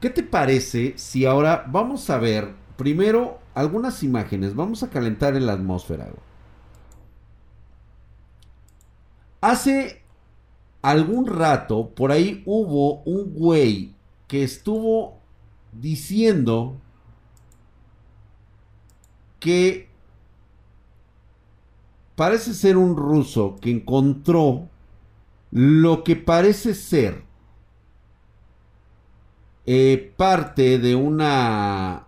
¿Qué te parece si ahora vamos a ver primero algunas imágenes? Vamos a calentar en la atmósfera. Hace algún rato por ahí hubo un güey que estuvo diciendo que parece ser un ruso que encontró lo que parece ser eh, parte de una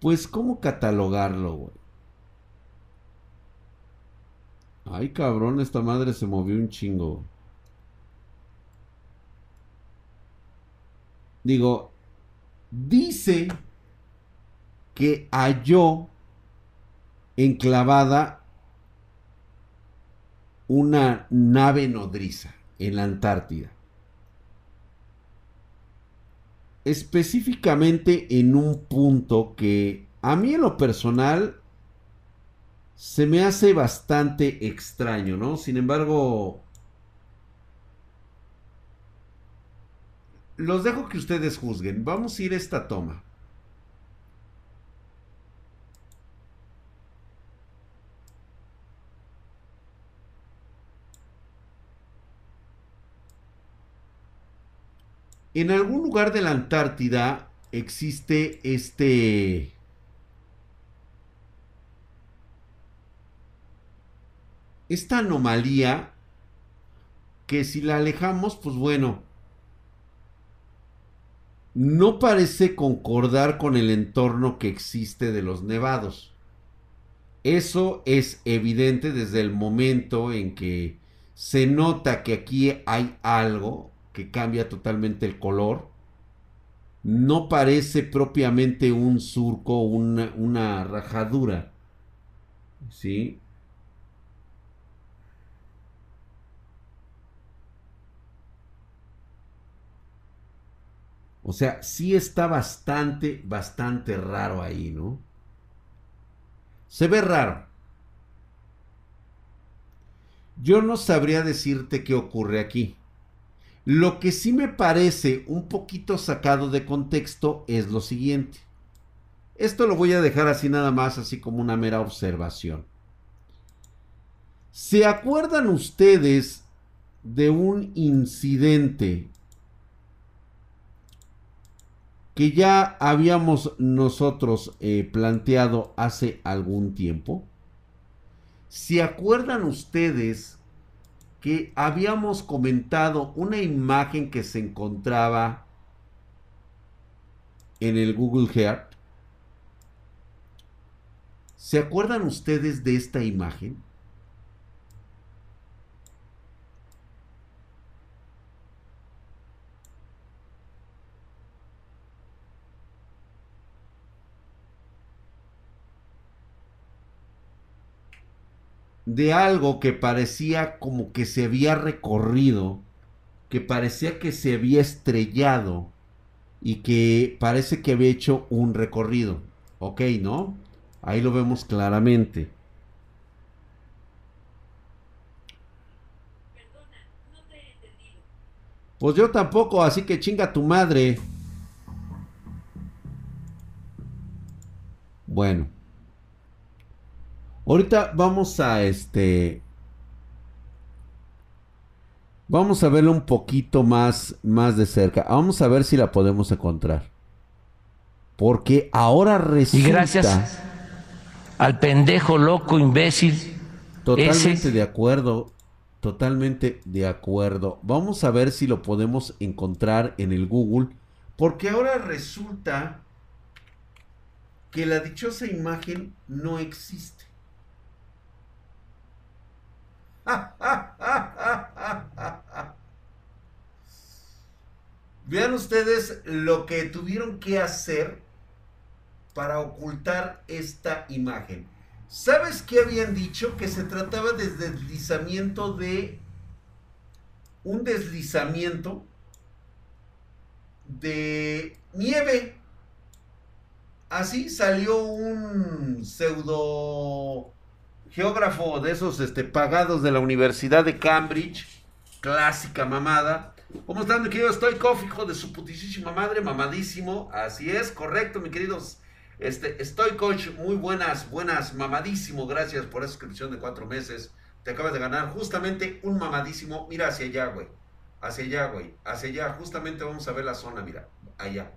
pues cómo catalogarlo güey ay cabrón esta madre se movió un chingo. Digo dice que halló enclavada una nave nodriza en la Antártida. Específicamente en un punto que a mí en lo personal se me hace bastante extraño, ¿no? Sin embargo, los dejo que ustedes juzguen. Vamos a ir a esta toma. En algún lugar de la Antártida existe este... Esta anomalía que si la alejamos, pues bueno, no parece concordar con el entorno que existe de los nevados. Eso es evidente desde el momento en que se nota que aquí hay algo que cambia totalmente el color. No parece propiamente un surco, una, una rajadura. ¿Sí? O sea, sí está bastante, bastante raro ahí, ¿no? Se ve raro. Yo no sabría decirte qué ocurre aquí. Lo que sí me parece un poquito sacado de contexto es lo siguiente. Esto lo voy a dejar así nada más, así como una mera observación. ¿Se acuerdan ustedes de un incidente que ya habíamos nosotros eh, planteado hace algún tiempo? ¿Se acuerdan ustedes que habíamos comentado una imagen que se encontraba en el Google Earth. ¿Se acuerdan ustedes de esta imagen? De algo que parecía como que se había recorrido, que parecía que se había estrellado y que parece que había hecho un recorrido. Ok, ¿no? Ahí lo vemos claramente. Pues yo tampoco, así que chinga tu madre. Bueno. Ahorita vamos a este. Vamos a verlo un poquito más, más de cerca. Vamos a ver si la podemos encontrar. Porque ahora resulta. Y gracias al pendejo loco imbécil. Totalmente de acuerdo. Totalmente de acuerdo. Vamos a ver si lo podemos encontrar en el Google. Porque ahora resulta que la dichosa imagen no existe. Vean ustedes lo que tuvieron que hacer para ocultar esta imagen. ¿Sabes qué habían dicho? Que se trataba de deslizamiento de... Un deslizamiento de nieve. Así salió un pseudo geógrafo de esos este, pagados de la Universidad de Cambridge, clásica mamada. ¿Cómo están, mi querido Stoikov, hijo de su putísima madre? Mamadísimo. Así es, correcto, mi queridos. Este, Stoikov, muy buenas, buenas, mamadísimo. Gracias por esa suscripción de cuatro meses. Te acabas de ganar justamente un mamadísimo. Mira hacia allá, güey. Hacia allá, güey. Hacia allá. Justamente vamos a ver la zona, mira. Allá.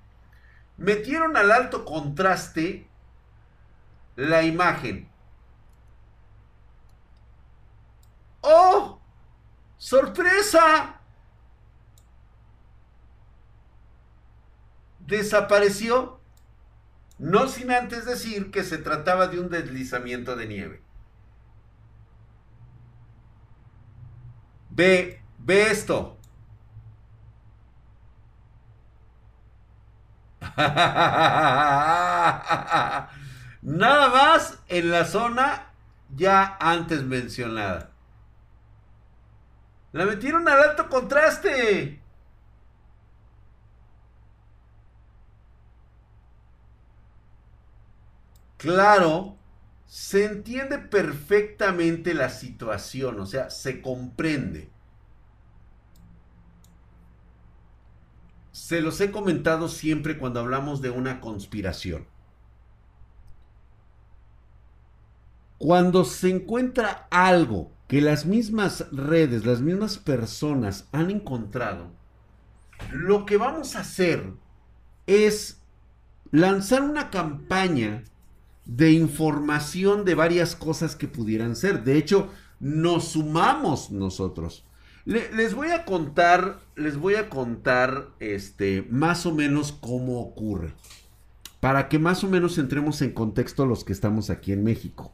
Metieron al alto contraste la imagen. ¡Oh! ¡Sorpresa! Desapareció. No sin antes decir que se trataba de un deslizamiento de nieve. Ve, ve esto. Nada más en la zona ya antes mencionada. La metieron al alto contraste. Claro, se entiende perfectamente la situación, o sea, se comprende. Se los he comentado siempre cuando hablamos de una conspiración. Cuando se encuentra algo que las mismas redes, las mismas personas han encontrado, lo que vamos a hacer es lanzar una campaña de información de varias cosas que pudieran ser. De hecho, nos sumamos nosotros. les voy a contar, les voy a contar este más o menos cómo ocurre. Para que más o menos entremos en contexto los que estamos aquí en México.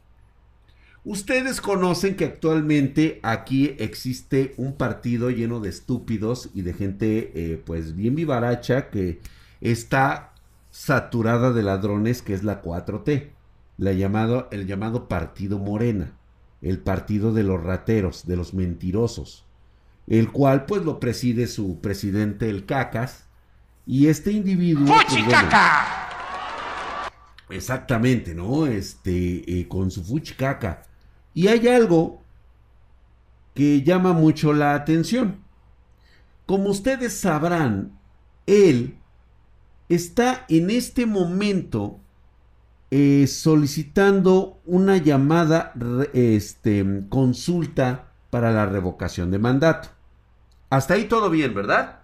Ustedes conocen que actualmente aquí existe un partido lleno de estúpidos y de gente eh, pues bien vivaracha que está saturada de ladrones que es la 4T, la llamado, el llamado Partido Morena, el partido de los rateros, de los mentirosos, el cual pues lo preside su presidente el Cacas y este individuo... Pues, exactamente, ¿no? Este, eh, con su fuchicaca y hay algo que llama mucho la atención. Como ustedes sabrán, él está en este momento eh, solicitando una llamada este, consulta para la revocación de mandato. Hasta ahí todo bien, ¿verdad?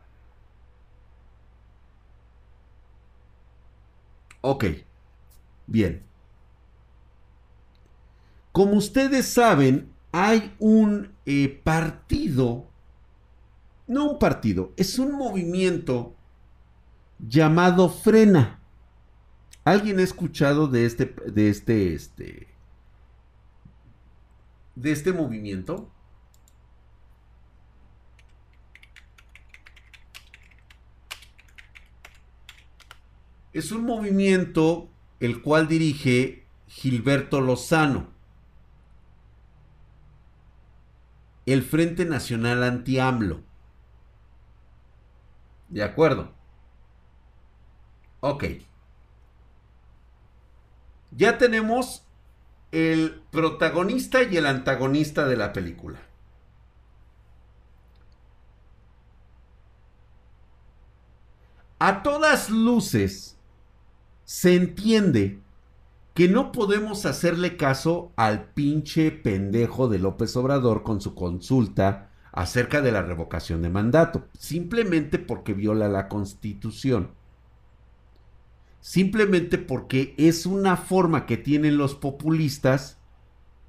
Ok, bien. Como ustedes saben, hay un eh, partido, no un partido, es un movimiento llamado Frena. ¿Alguien ha escuchado de este, de este, este, de este movimiento? Es un movimiento el cual dirige Gilberto Lozano. el Frente Nacional Anti-AMLO. De acuerdo. Ok. Ya tenemos el protagonista y el antagonista de la película. A todas luces se entiende que no podemos hacerle caso al pinche pendejo de López Obrador con su consulta acerca de la revocación de mandato, simplemente porque viola la constitución. Simplemente porque es una forma que tienen los populistas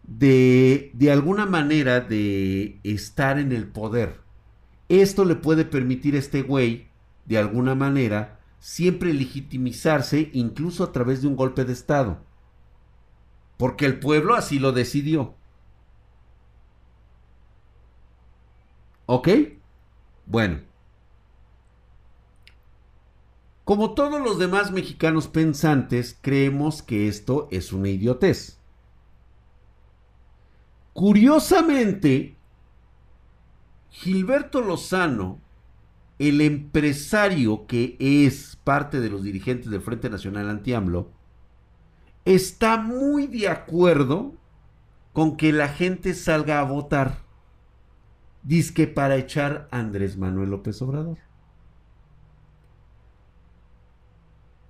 de, de alguna manera, de estar en el poder. Esto le puede permitir a este güey, de alguna manera, siempre legitimizarse, incluso a través de un golpe de Estado. Porque el pueblo así lo decidió. ¿Ok? Bueno. Como todos los demás mexicanos pensantes, creemos que esto es una idiotez. Curiosamente, Gilberto Lozano, el empresario que es parte de los dirigentes del Frente Nacional Anti-AMLO, está muy de acuerdo con que la gente salga a votar. Disque para echar a Andrés Manuel López Obrador.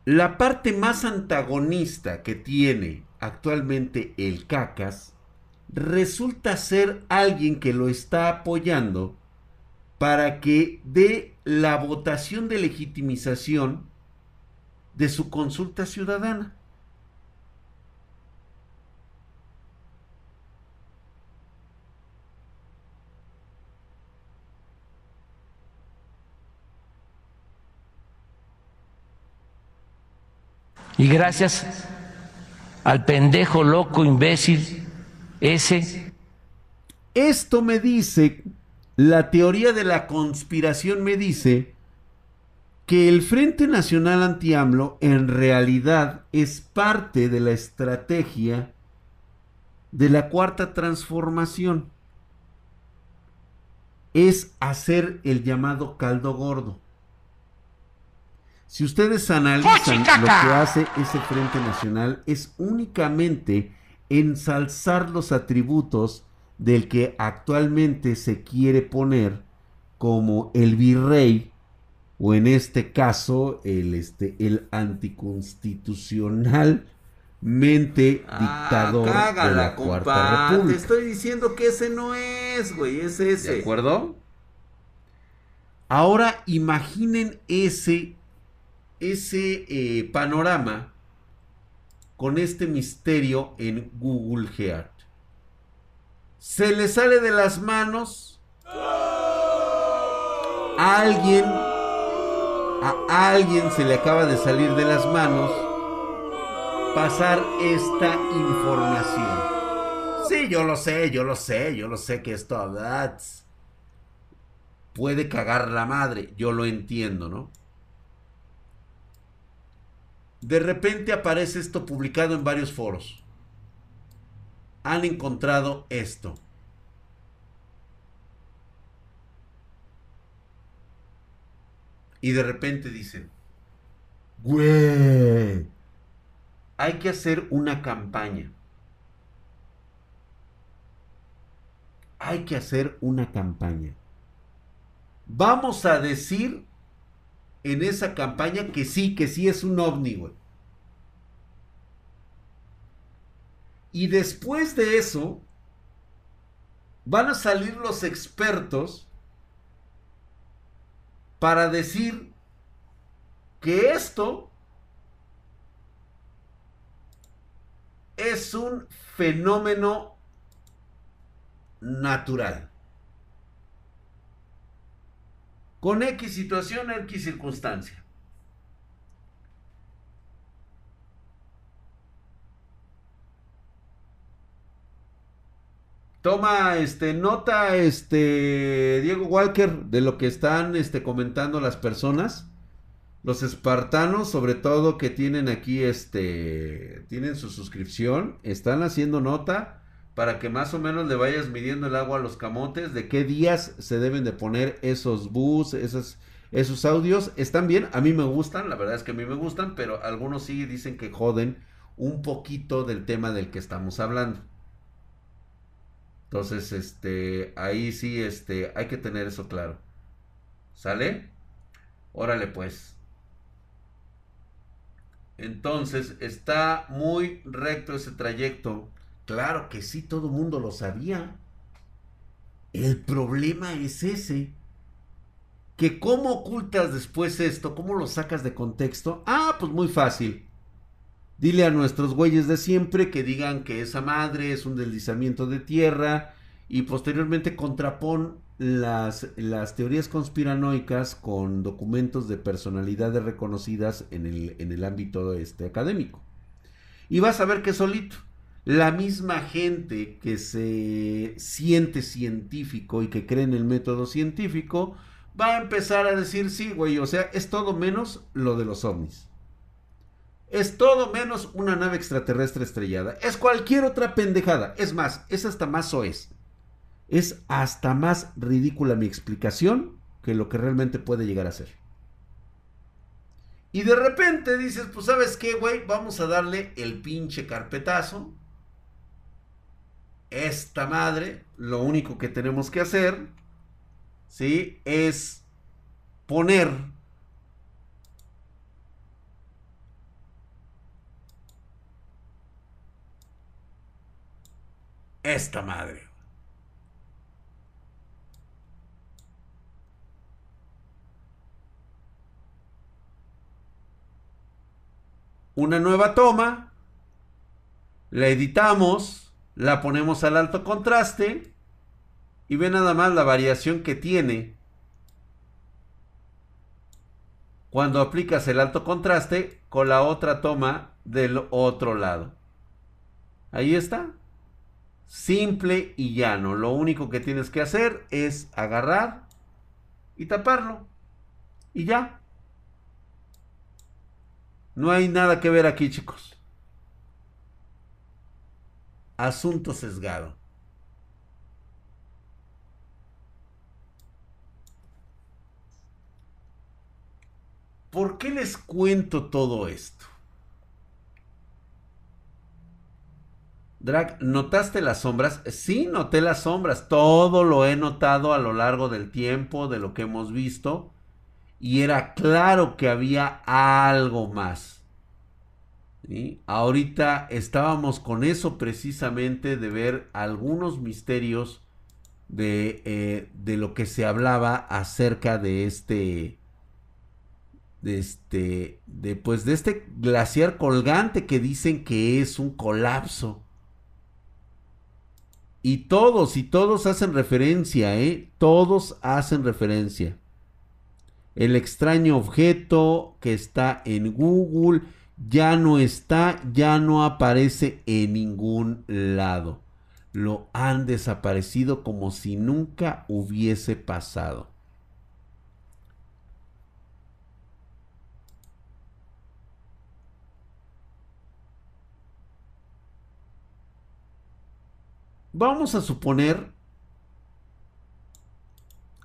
La parte más antagonista que tiene actualmente el Cacas resulta ser alguien que lo está apoyando para que dé la votación de legitimización de su consulta ciudadana. Y gracias al pendejo loco imbécil ese. Esto me dice, la teoría de la conspiración me dice que el Frente Nacional Anti-AMLO en realidad es parte de la estrategia de la cuarta transformación. Es hacer el llamado caldo gordo. Si ustedes analizan lo que hace ese Frente Nacional es únicamente ensalzar los atributos del que actualmente se quiere poner como el virrey o en este caso el este el anticonstitucionalmente ah, dictador de la cuarta república. Te estoy diciendo que ese no es, güey, es ese. ¿De acuerdo? Ahora imaginen ese ese eh, panorama con este misterio en Google Earth. Se le sale de las manos a alguien, a alguien se le acaba de salir de las manos pasar esta información. Sí, yo lo sé, yo lo sé, yo lo sé que esto puede cagar la madre, yo lo entiendo, ¿no? De repente aparece esto publicado en varios foros. Han encontrado esto. Y de repente dicen, güey, hay que hacer una campaña. Hay que hacer una campaña. Vamos a decir en esa campaña que sí, que sí es un ovni. Y después de eso, van a salir los expertos para decir que esto es un fenómeno natural. Con X situación, X circunstancia. Toma este nota este Diego Walker de lo que están este comentando las personas. Los espartanos, sobre todo que tienen aquí este tienen su suscripción, están haciendo nota para que más o menos le vayas midiendo el agua a los camotes, de qué días se deben de poner esos bus, esos, esos audios. Están bien, a mí me gustan, la verdad es que a mí me gustan, pero algunos sí dicen que joden un poquito del tema del que estamos hablando. Entonces, este, ahí sí, este, hay que tener eso claro. ¿Sale? Órale pues. Entonces, está muy recto ese trayecto. Claro que sí, todo el mundo lo sabía. El problema es ese. Que cómo ocultas después esto, cómo lo sacas de contexto. Ah, pues muy fácil. Dile a nuestros güeyes de siempre que digan que esa madre es un deslizamiento de tierra y posteriormente contrapon las, las teorías conspiranoicas con documentos de personalidades reconocidas en el, en el ámbito este, académico. Y vas a ver que solito la misma gente que se siente científico y que cree en el método científico va a empezar a decir, sí, güey, o sea, es todo menos lo de los ovnis. Es todo menos una nave extraterrestre estrellada. Es cualquier otra pendejada. Es más, es hasta más soez. Es hasta más ridícula mi explicación que lo que realmente puede llegar a ser. Y de repente dices, pues sabes qué, güey, vamos a darle el pinche carpetazo esta madre, lo único que tenemos que hacer ¿sí? Es poner esta madre. Una nueva toma, la editamos, la ponemos al alto contraste y ve nada más la variación que tiene cuando aplicas el alto contraste con la otra toma del otro lado. Ahí está. Simple y llano. Lo único que tienes que hacer es agarrar y taparlo. Y ya. No hay nada que ver aquí, chicos. Asunto sesgado. ¿Por qué les cuento todo esto? Drag, ¿notaste las sombras? Sí, noté las sombras. Todo lo he notado a lo largo del tiempo, de lo que hemos visto. Y era claro que había algo más. Ahorita estábamos con eso precisamente de ver algunos misterios de, eh, de lo que se hablaba acerca de este de este de pues de este glaciar colgante que dicen que es un colapso y todos, y todos hacen referencia, ¿eh? Todos hacen referencia. El extraño objeto que está en Google ya no está, ya no aparece en ningún lado. Lo han desaparecido como si nunca hubiese pasado. Vamos a suponer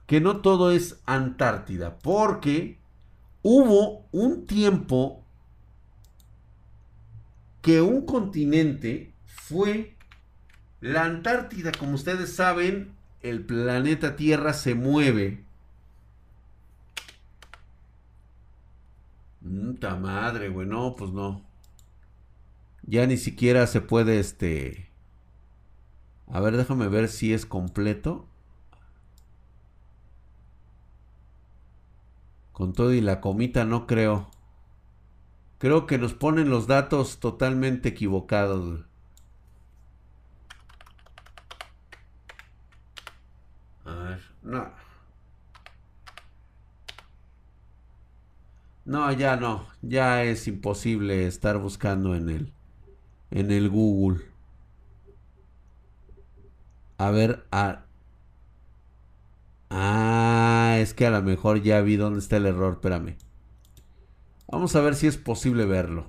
que no todo es Antártida, porque hubo un tiempo que un continente fue la Antártida. Como ustedes saben, el planeta Tierra se mueve. Muta madre, güey, no, pues no. Ya ni siquiera se puede, este... A ver, déjame ver si es completo. Con todo y la comita no creo. Creo que nos ponen los datos totalmente equivocados. A ver, no. No, ya no. Ya es imposible estar buscando en el en el Google. A ver, a... Ah, es que a lo mejor ya vi dónde está el error, espérame. Vamos a ver si es posible verlo.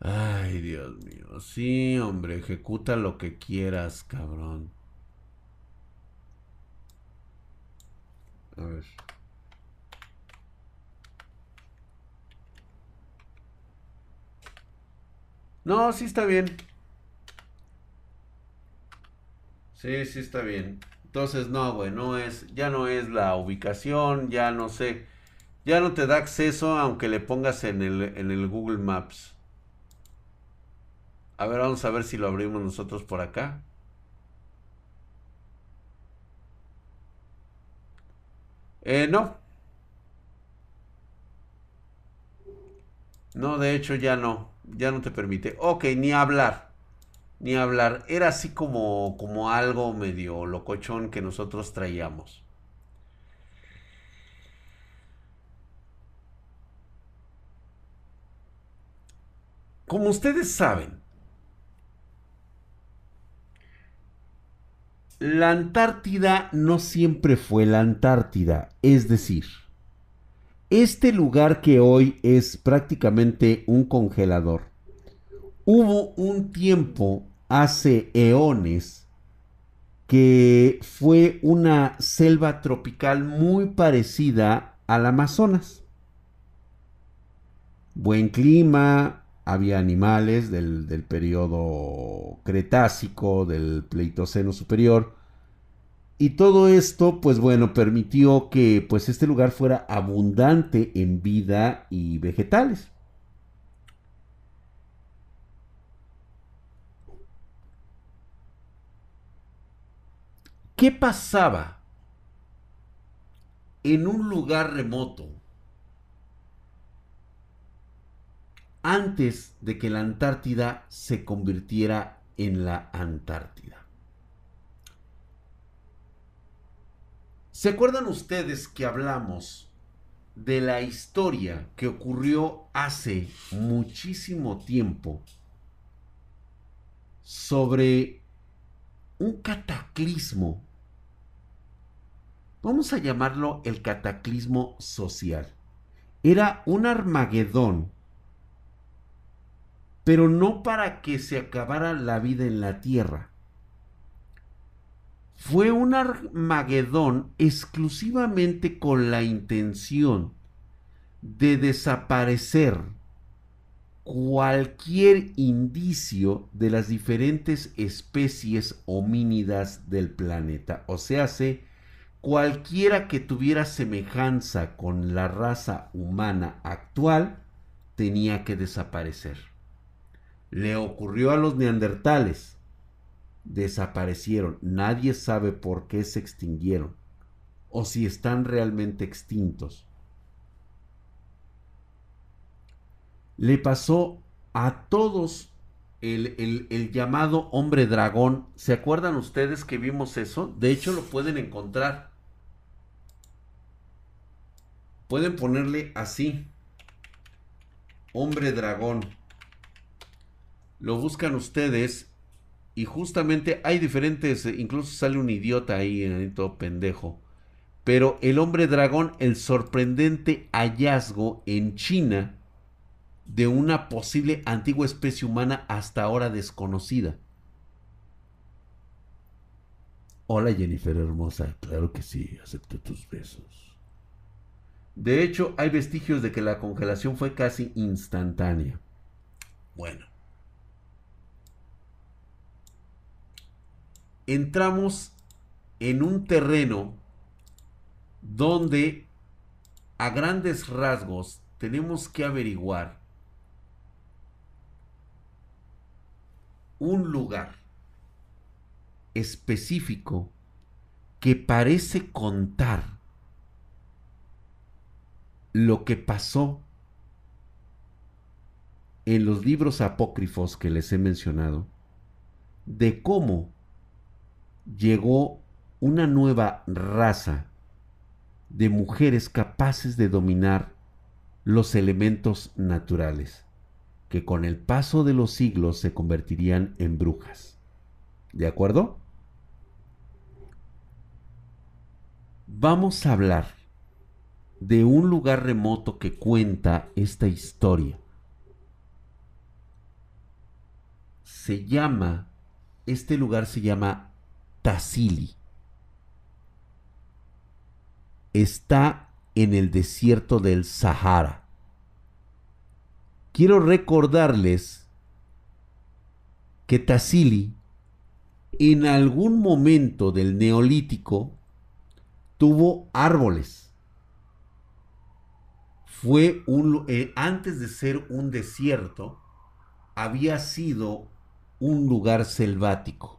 Ay, Dios mío. Sí, hombre, ejecuta lo que quieras, cabrón. A ver. No, sí está bien. Sí, sí está bien. Entonces, no, güey, es, ya no es la ubicación, ya no sé. Ya no te da acceso aunque le pongas en el, en el Google Maps. A ver, vamos a ver si lo abrimos nosotros por acá. Eh, no. No, de hecho ya no ya no te permite. Ok, ni hablar. Ni hablar. Era así como, como algo medio locochón que nosotros traíamos. Como ustedes saben, la Antártida no siempre fue la Antártida. Es decir, este lugar que hoy es prácticamente un congelador, hubo un tiempo hace eones que fue una selva tropical muy parecida al Amazonas. Buen clima, había animales del, del periodo Cretácico, del Pleistoceno superior. Y todo esto, pues bueno, permitió que pues este lugar fuera abundante en vida y vegetales. ¿Qué pasaba en un lugar remoto antes de que la Antártida se convirtiera en la Antártida? ¿Se acuerdan ustedes que hablamos de la historia que ocurrió hace muchísimo tiempo sobre un cataclismo vamos a llamarlo el cataclismo social. Era un Armagedón, pero no para que se acabara la vida en la tierra. Fue un Armagedón exclusivamente con la intención de desaparecer cualquier indicio de las diferentes especies homínidas del planeta. O sea, se cualquiera que tuviera semejanza con la raza humana actual tenía que desaparecer. Le ocurrió a los neandertales. Desaparecieron. Nadie sabe por qué se extinguieron o si están realmente extintos. Le pasó a todos el, llamado hombre dragón. ¿Se acuerdan ustedes que vimos eso? De hecho, lo pueden encontrar. Pueden ponerle así. Hombre dragón. Lo buscan ustedes. Y justamente hay diferentes. Incluso sale un idiota ahí, en todo pendejo. Pero el hombre dragón, el sorprendente hallazgo en China de una posible antigua especie humana hasta ahora desconocida. Hola Jennifer hermosa, claro que sí, acepto tus besos. De hecho, hay vestigios de que la congelación fue casi instantánea. Bueno. Entramos en un terreno donde a grandes rasgos tenemos que averiguar un lugar específico que parece contar lo que pasó en los libros apócrifos que les he mencionado, de cómo llegó una nueva raza de mujeres capaces de dominar los elementos naturales que con el paso de los siglos se convertirían en brujas. ¿De acuerdo? Vamos a hablar de un lugar remoto que cuenta esta historia. Se llama, este lugar se llama Tassili. Está en el desierto del Sahara quiero recordarles que Tassili en algún momento del neolítico tuvo árboles. Fue un eh, antes de ser un desierto había sido un lugar selvático.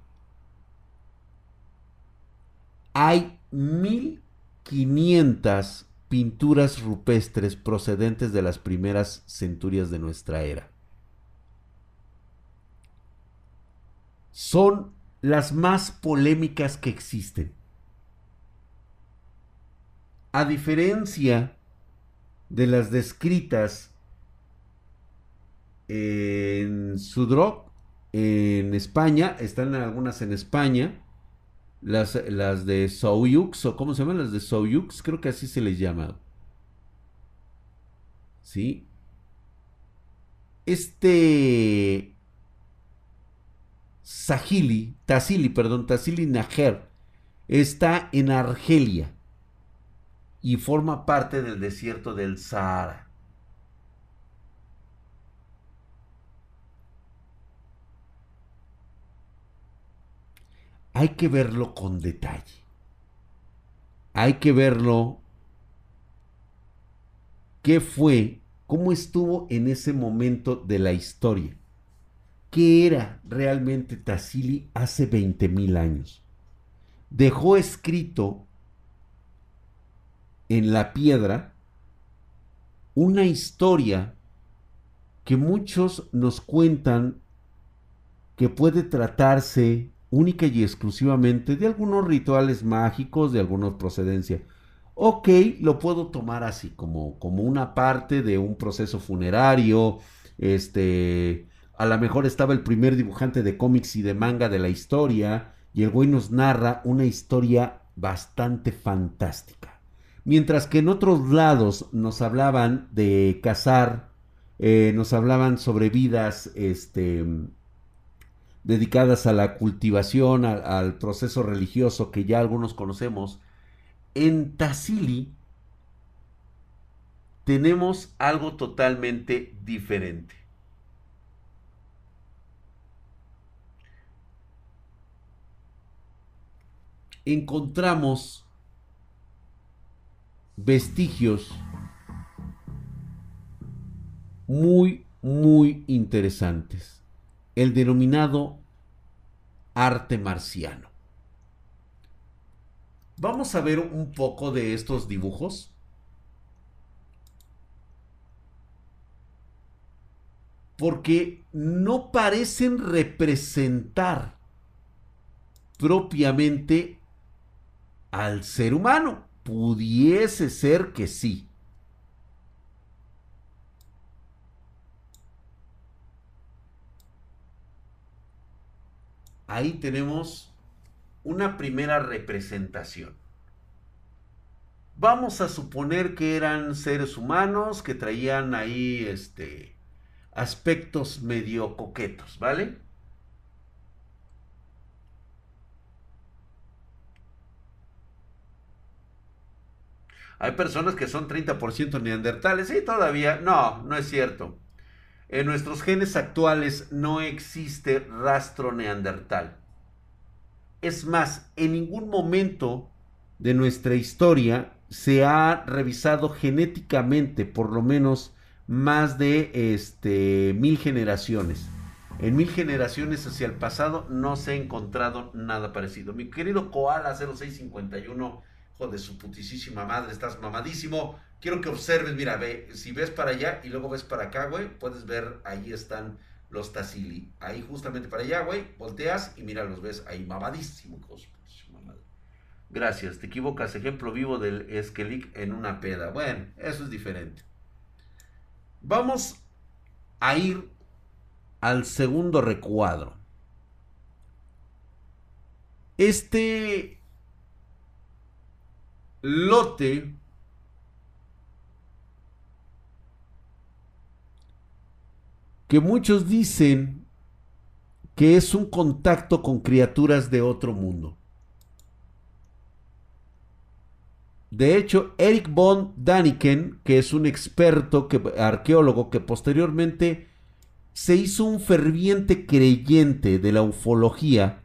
Hay 1500 pinturas rupestres procedentes de las primeras centurias de nuestra era. Son las más polémicas que existen. A diferencia de las descritas en Sudrop, en España, están algunas en España, las, las de Soyux, o cómo se llaman las de Soyux, creo que así se les llama. ¿Sí? Este Sahili, Tassili, perdón, Tassili Najer, está en Argelia y forma parte del desierto del Sahara. Hay que verlo con detalle. Hay que verlo qué fue, cómo estuvo en ese momento de la historia. ¿Qué era realmente Tassili hace 20.000 años? Dejó escrito en la piedra una historia que muchos nos cuentan que puede tratarse única y exclusivamente de algunos rituales mágicos, de alguna procedencia. Ok, lo puedo tomar así, como, como una parte de un proceso funerario. Este, a lo mejor estaba el primer dibujante de cómics y de manga de la historia, y el güey nos narra una historia bastante fantástica. Mientras que en otros lados nos hablaban de cazar, eh, nos hablaban sobre vidas este, dedicadas a la cultivación, al proceso religioso que ya algunos conocemos. En Tassili tenemos algo totalmente diferente. Encontramos vestigios muy, muy interesantes. El denominado arte marciano. Vamos a ver un poco de estos dibujos. Porque no parecen representar propiamente al ser humano. Pudiese ser que sí. Ahí tenemos una primera representación. Vamos a suponer que eran seres humanos que traían ahí este aspectos medio coquetos, ¿vale? Hay personas que son 30% neandertales. y todavía. No, no es cierto. En nuestros genes actuales no existe rastro neandertal. Es más, en ningún momento de nuestra historia se ha revisado genéticamente por lo menos más de este, mil generaciones. En mil generaciones hacia el pasado no se ha encontrado nada parecido. Mi querido Koala 0651 de su putisísima madre, estás mamadísimo. Quiero que observes, mira, ve, si ves para allá y luego ves para acá, güey, puedes ver, ahí están los Tassili. Ahí justamente para allá, güey, volteas y mira, los ves ahí mamadísimo, Gracias, te equivocas. Ejemplo vivo del Esquelic en una peda. Bueno, eso es diferente. Vamos a ir al segundo recuadro. Este lote que muchos dicen que es un contacto con criaturas de otro mundo. De hecho, Eric von Daniken, que es un experto que, arqueólogo que posteriormente se hizo un ferviente creyente de la ufología,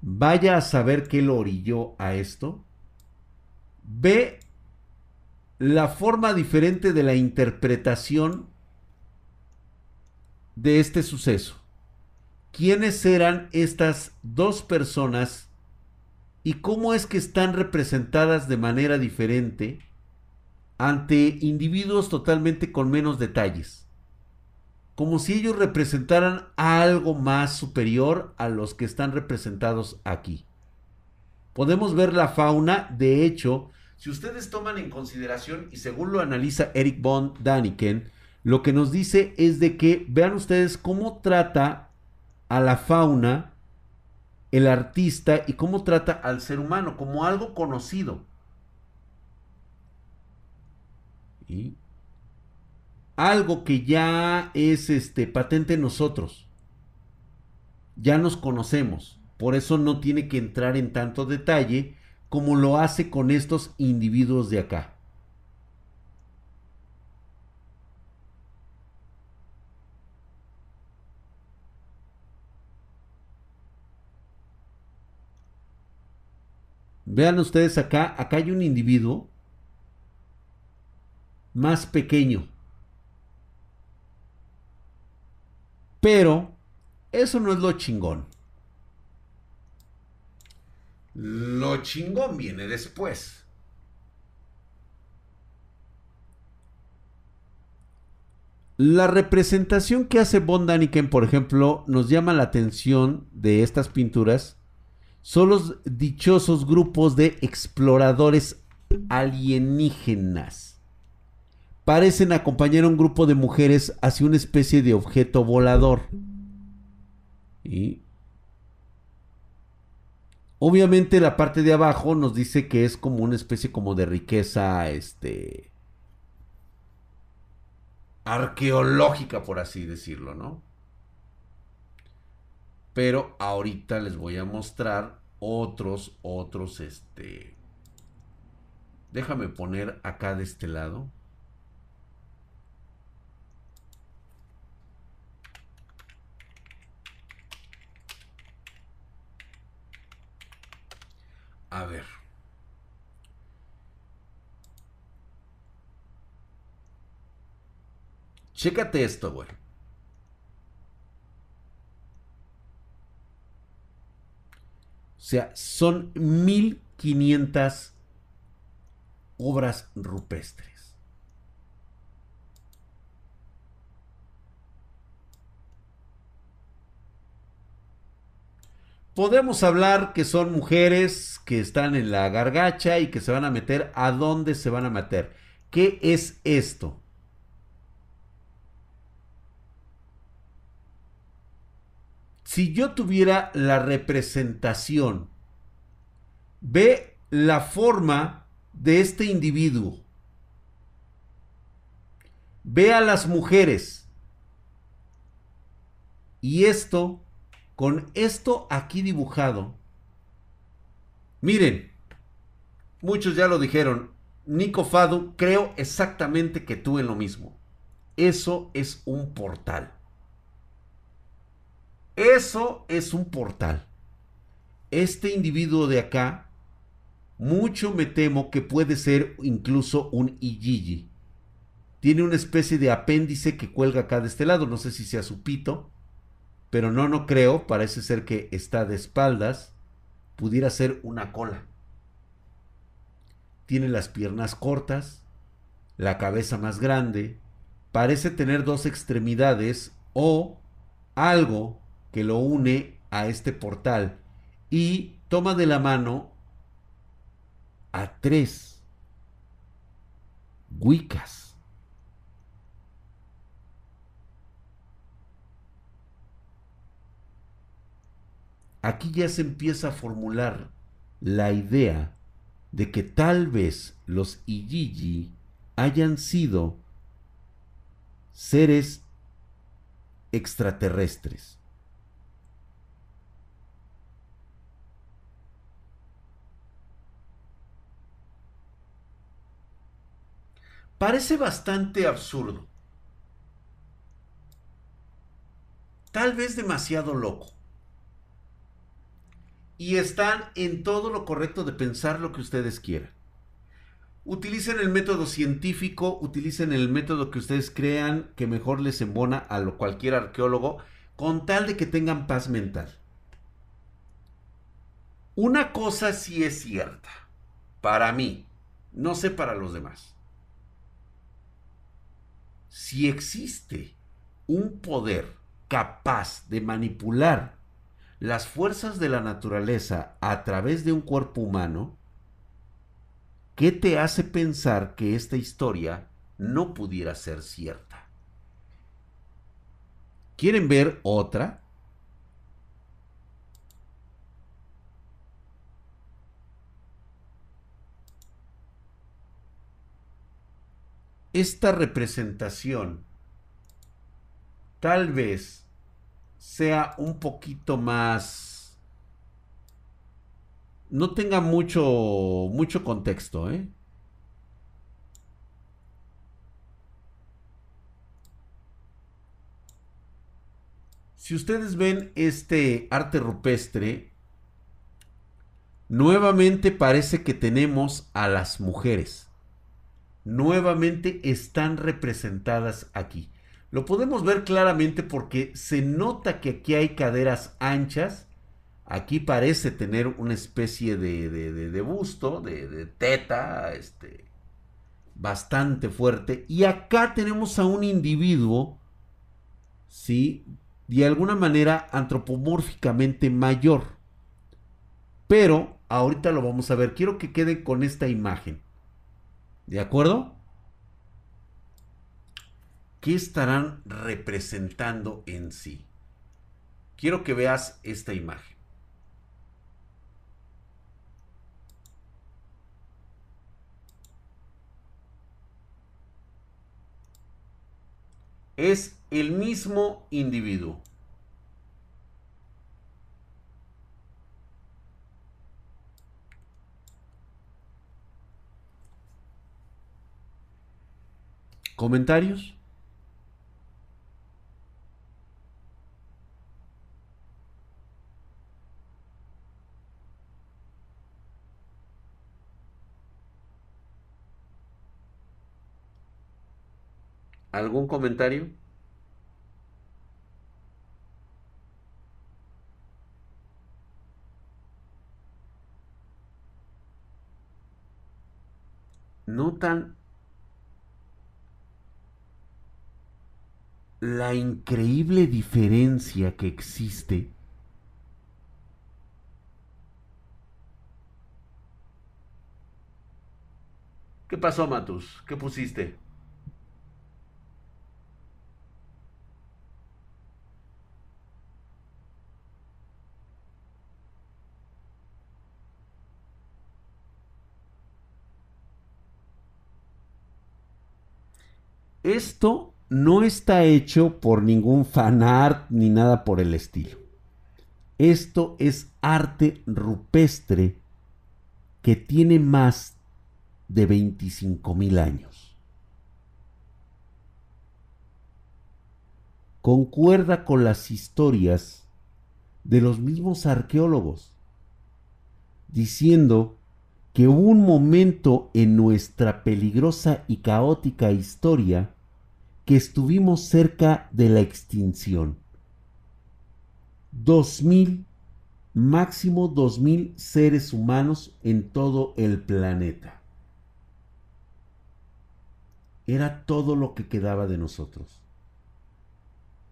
Vaya a saber qué lo orilló a esto. Ve la forma diferente de la interpretación de este suceso. ¿Quiénes eran estas dos personas y cómo es que están representadas de manera diferente ante individuos totalmente con menos detalles? Como si ellos representaran algo más superior a los que están representados aquí. Podemos ver la fauna, de hecho, si ustedes toman en consideración y según lo analiza Eric von Daniken, lo que nos dice es de que vean ustedes cómo trata a la fauna el artista y cómo trata al ser humano como algo conocido. Y algo que ya es este patente en nosotros. Ya nos conocemos, por eso no tiene que entrar en tanto detalle como lo hace con estos individuos de acá. Vean ustedes acá, acá hay un individuo más pequeño. Pero eso no es lo chingón. Lo chingón viene después. La representación que hace Von Daniken, por ejemplo, nos llama la atención de estas pinturas. Son los dichosos grupos de exploradores alienígenas. Parecen acompañar a un grupo de mujeres hacia una especie de objeto volador. Y obviamente la parte de abajo nos dice que es como una especie como de riqueza, este, arqueológica, por así decirlo, ¿no? Pero ahorita les voy a mostrar otros, otros, este... Déjame poner acá de este lado. A ver. Chécate esto, güey. O sea, son 1500 obras rupestres. Podemos hablar que son mujeres que están en la gargacha y que se van a meter. ¿A dónde se van a meter? ¿Qué es esto? si yo tuviera la representación, ve la forma de este individuo, ve a las mujeres, y esto, con esto aquí dibujado, miren, muchos ya lo dijeron, Nico Fado, creo exactamente que tú en lo mismo. Eso es un portal. Eso es un portal. Este individuo de acá, mucho me temo que puede ser incluso un Ijiji. Tiene una especie de apéndice que cuelga acá de este lado. No sé si sea su pito. Pero no, no creo. Parece ser que está de espaldas. Pudiera ser una cola. Tiene las piernas cortas. La cabeza más grande. Parece tener dos extremidades o algo que lo une a este portal y toma de la mano a tres Wiccas. Aquí ya se empieza a formular la idea de que tal vez los Ijiji hayan sido seres extraterrestres. parece bastante absurdo. Tal vez demasiado loco. Y están en todo lo correcto de pensar lo que ustedes quieran. Utilicen el método científico, utilicen el método que ustedes crean que mejor les embona a cualquier arqueólogo, con tal de que tengan paz mental. Una cosa sí es cierta, para mí, no sé para los demás si existe un poder capaz de manipular las fuerzas de la naturaleza a través de un cuerpo humano, ¿qué te hace pensar que esta historia no pudiera ser cierta? ¿Quieren ver otra? esta representación tal vez sea un poquito más no tenga mucho mucho contexto, ¿eh? Si ustedes ven este arte rupestre, Nuevamente parece que tenemos a las mujeres. Nuevamente están representadas aquí. Lo podemos ver claramente porque se nota que aquí hay caderas anchas. Aquí parece tener una especie de, de, busto, de, teta, este, bastante fuerte. Y acá tenemos a un individuo, ¿sí? De alguna manera antropomórficamente mayor. Pero ahorita lo vamos a ver. Quiero que quede con esta imagen. ¿De acuerdo? ¿Qué estarán representando en sí? Quiero que veas esta imagen. Es el mismo individuo. ¿Comentarios? ¿Algún comentario? ¿Notan la increíble diferencia que existe ¿Qué pasó, Matus? ¿Qué pusiste? Esto no está hecho por ningún fan art ni nada por el estilo. Esto es arte rupestre que tiene más de 25 mil años. Concuerda con las historias de los mismos arqueólogos, diciendo que un momento en nuestra peligrosa y caótica historia que estuvimos cerca de la extinción. Dos mil, máximo dos mil seres humanos en todo el planeta. Era todo lo que quedaba de nosotros.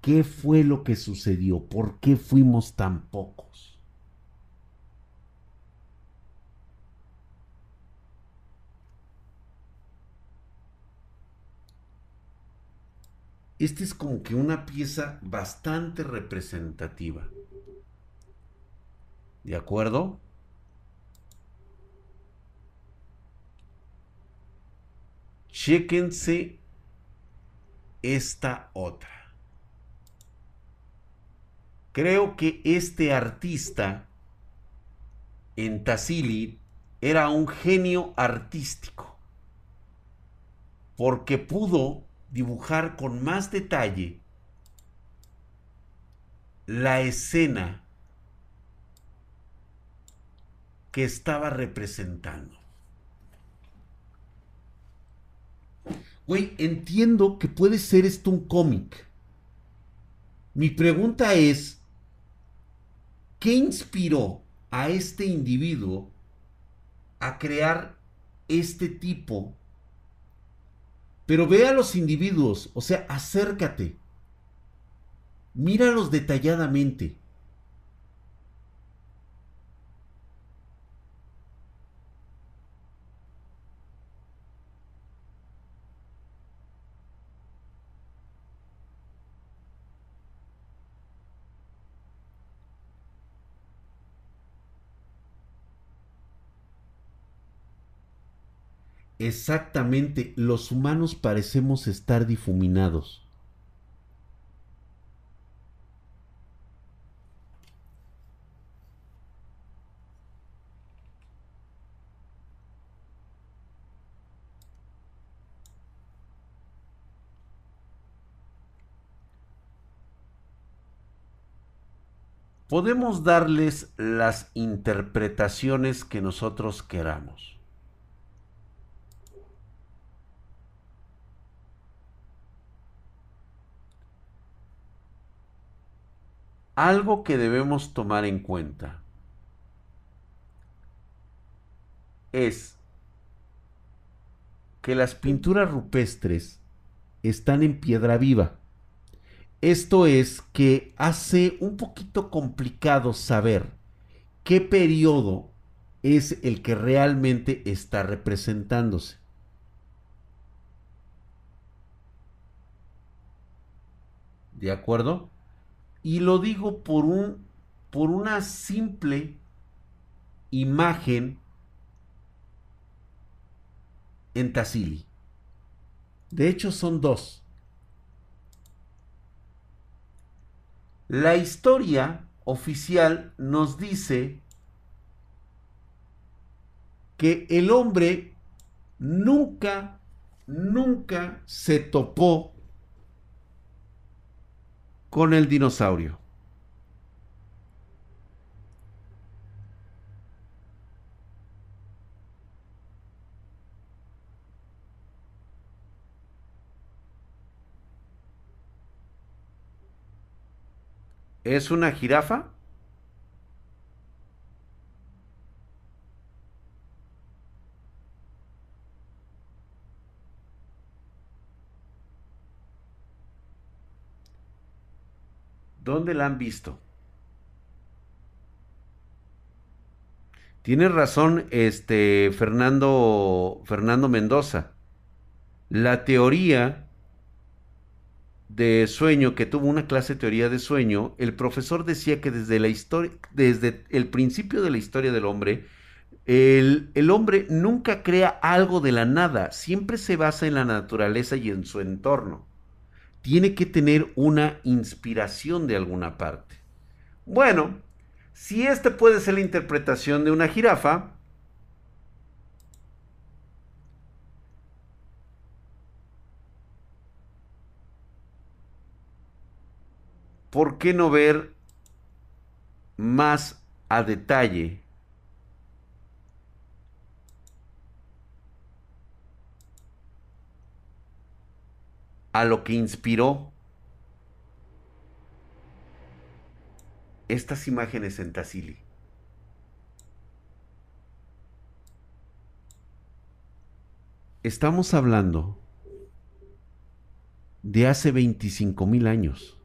¿Qué fue lo que sucedió? ¿Por qué fuimos tan pocos? Esta es como que una pieza bastante representativa. ¿De acuerdo? Chéquense esta otra. Creo que este artista en Tassili era un genio artístico porque pudo dibujar con más detalle la escena que estaba representando. Güey, entiendo que puede ser esto un cómic. Mi pregunta es, ¿qué inspiró a este individuo a crear este tipo pero ve a los individuos, o sea, acércate. Míralos detalladamente. Exactamente, los humanos parecemos estar difuminados. podemos darles las interpretaciones que nosotros queramos. Algo que debemos tomar en cuenta es que las pinturas rupestres están en piedra viva. Esto es que hace un poquito complicado saber qué periodo es el que realmente está representándose. ¿De acuerdo? Y lo digo por un por una simple imagen en Tassili. De hecho son dos. La historia oficial nos dice que el hombre nunca, nunca se topó con el dinosaurio. ¿Es una jirafa? ¿Dónde la han visto? Tienes razón, este Fernando Fernando Mendoza. La teoría de sueño, que tuvo una clase de teoría de sueño, el profesor decía que desde la historia, desde el principio de la historia del hombre, el, el, hombre nunca crea algo de la nada, siempre se basa en la naturaleza y en su entorno. Tiene que tener una inspiración de alguna parte. Bueno, si esta puede ser la interpretación de una jirafa, ¿por qué no ver más a detalle a lo que inspiró estas imágenes en Tassili? Estamos hablando de hace 25 mil años.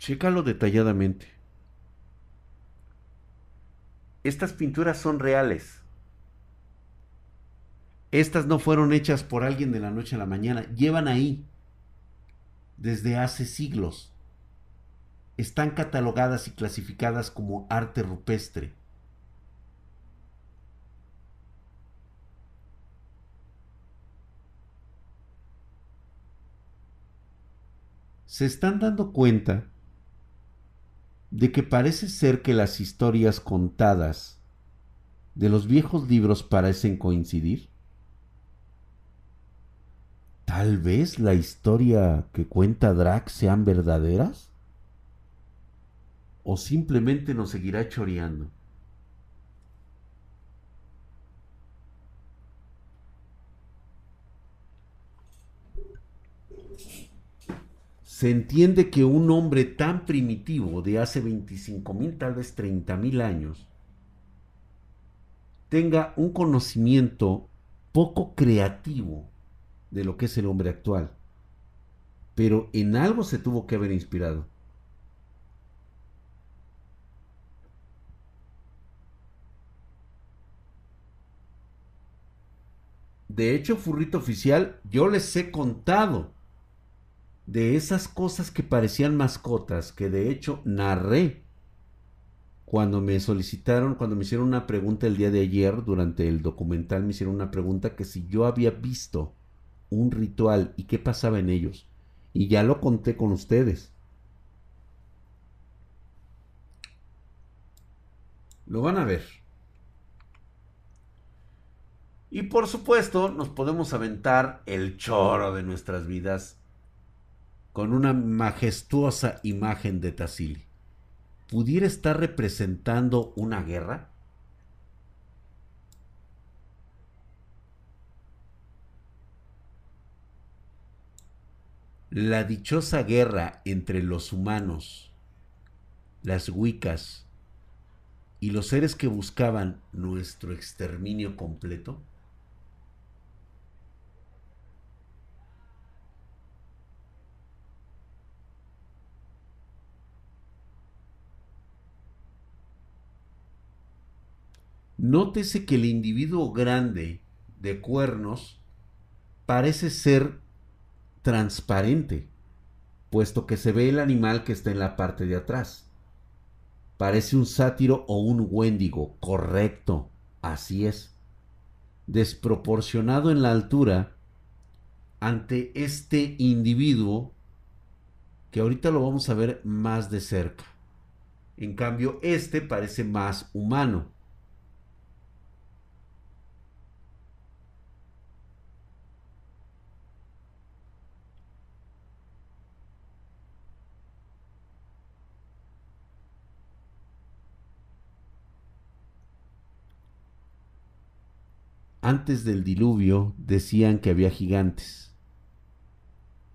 Chécalo detalladamente. Estas pinturas son reales. Estas no fueron hechas por alguien de la noche a la mañana. Llevan ahí desde hace siglos. Están catalogadas y clasificadas como arte rupestre. se están dando cuenta de que parece ser que las historias contadas de los viejos libros parecen coincidir? Tal vez la historia que cuenta Drax sean verdaderas? ¿O simplemente nos seguirá choreando? Se entiende que un hombre tan primitivo de hace 25 mil, tal vez 30 mil años, tenga un conocimiento poco creativo de lo que es el hombre actual. Pero en algo se tuvo que haber inspirado. De hecho, Furrito Oficial, yo les he contado de esas cosas que parecían mascotas, que de hecho narré cuando me solicitaron, cuando me hicieron una pregunta el día de ayer, durante el documental me hicieron una pregunta que si yo había visto un ritual y qué pasaba en ellos. Y ya lo conté con ustedes. Lo van a ver. Y por supuesto, nos podemos aventar el choro de nuestras vidas con una majestuosa imagen de Tassili. ¿Pudiera estar representando una guerra? La dichosa guerra entre los humanos, las Wiccas y los seres que buscaban nuestro exterminio completo? Nótese que el individuo grande de cuernos parece ser transparente, puesto que se ve el animal que está en la parte de atrás. Parece un sátiro o un wendigo, correcto, así es. Desproporcionado en la altura ante este individuo que ahorita lo vamos a ver más de cerca. En cambio, este parece más humano. Antes del diluvio decían que había gigantes.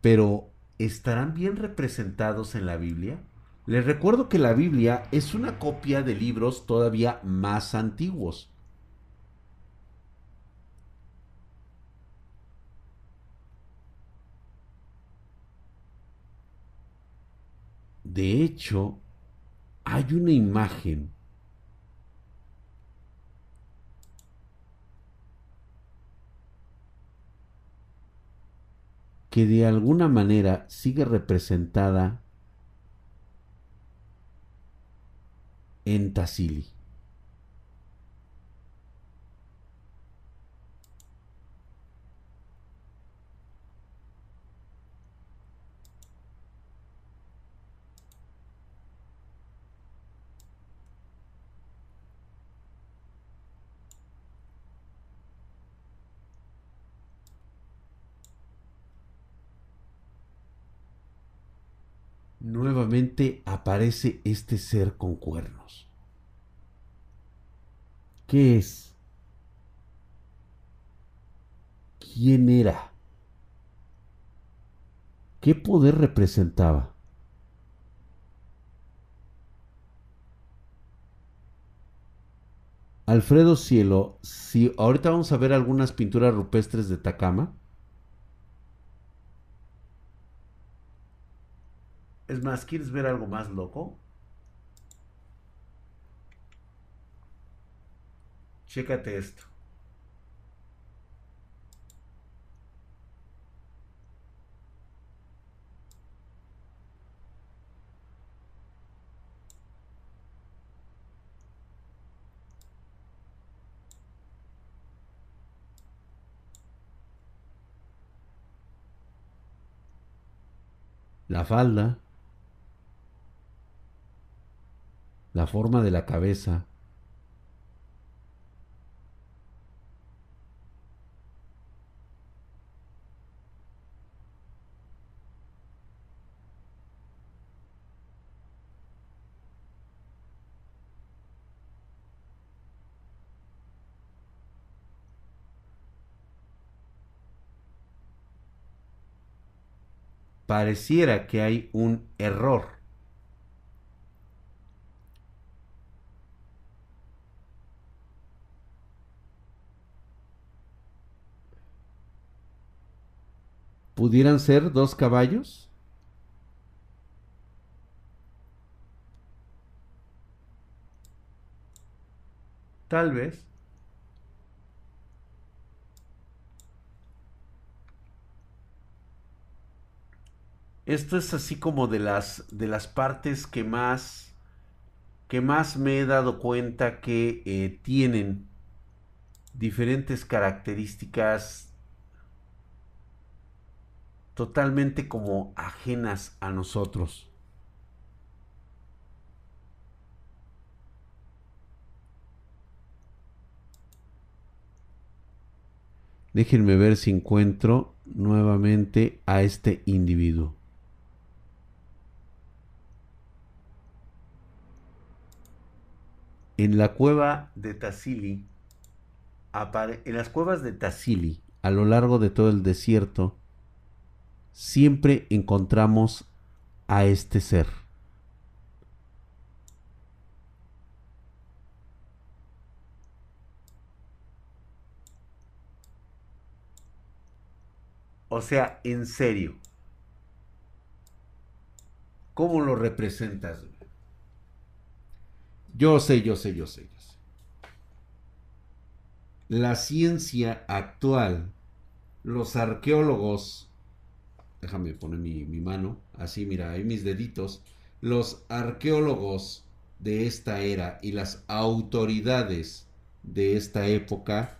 Pero, ¿estarán bien representados en la Biblia? Les recuerdo que la Biblia es una copia de libros todavía más antiguos. De hecho, hay una imagen que de alguna manera sigue representada en Tassili. Nuevamente aparece este ser con cuernos. ¿Qué es? ¿Quién era? ¿Qué poder representaba? Alfredo Cielo, si ahorita vamos a ver algunas pinturas rupestres de Takama, Es más, ¿quieres ver algo más loco? Chécate esto. La falda. La forma de la cabeza. Pareciera que hay un error. ¿Pudieran ser dos caballos? Tal vez. Esto es así como de las de las partes que más que más me he dado cuenta que eh, tienen diferentes características totalmente como ajenas a nosotros. Déjenme ver si encuentro nuevamente a este individuo. En la cueva de Tassili, en las cuevas de Tassili, a lo largo de todo el desierto, siempre encontramos a este ser. O sea, en serio. ¿Cómo lo representas? Yo sé, yo sé, yo sé, yo sé. La ciencia actual, los arqueólogos, déjame poner mi, mano, así mira, ahí mis deditos, los arqueólogos de esta era y las autoridades de esta época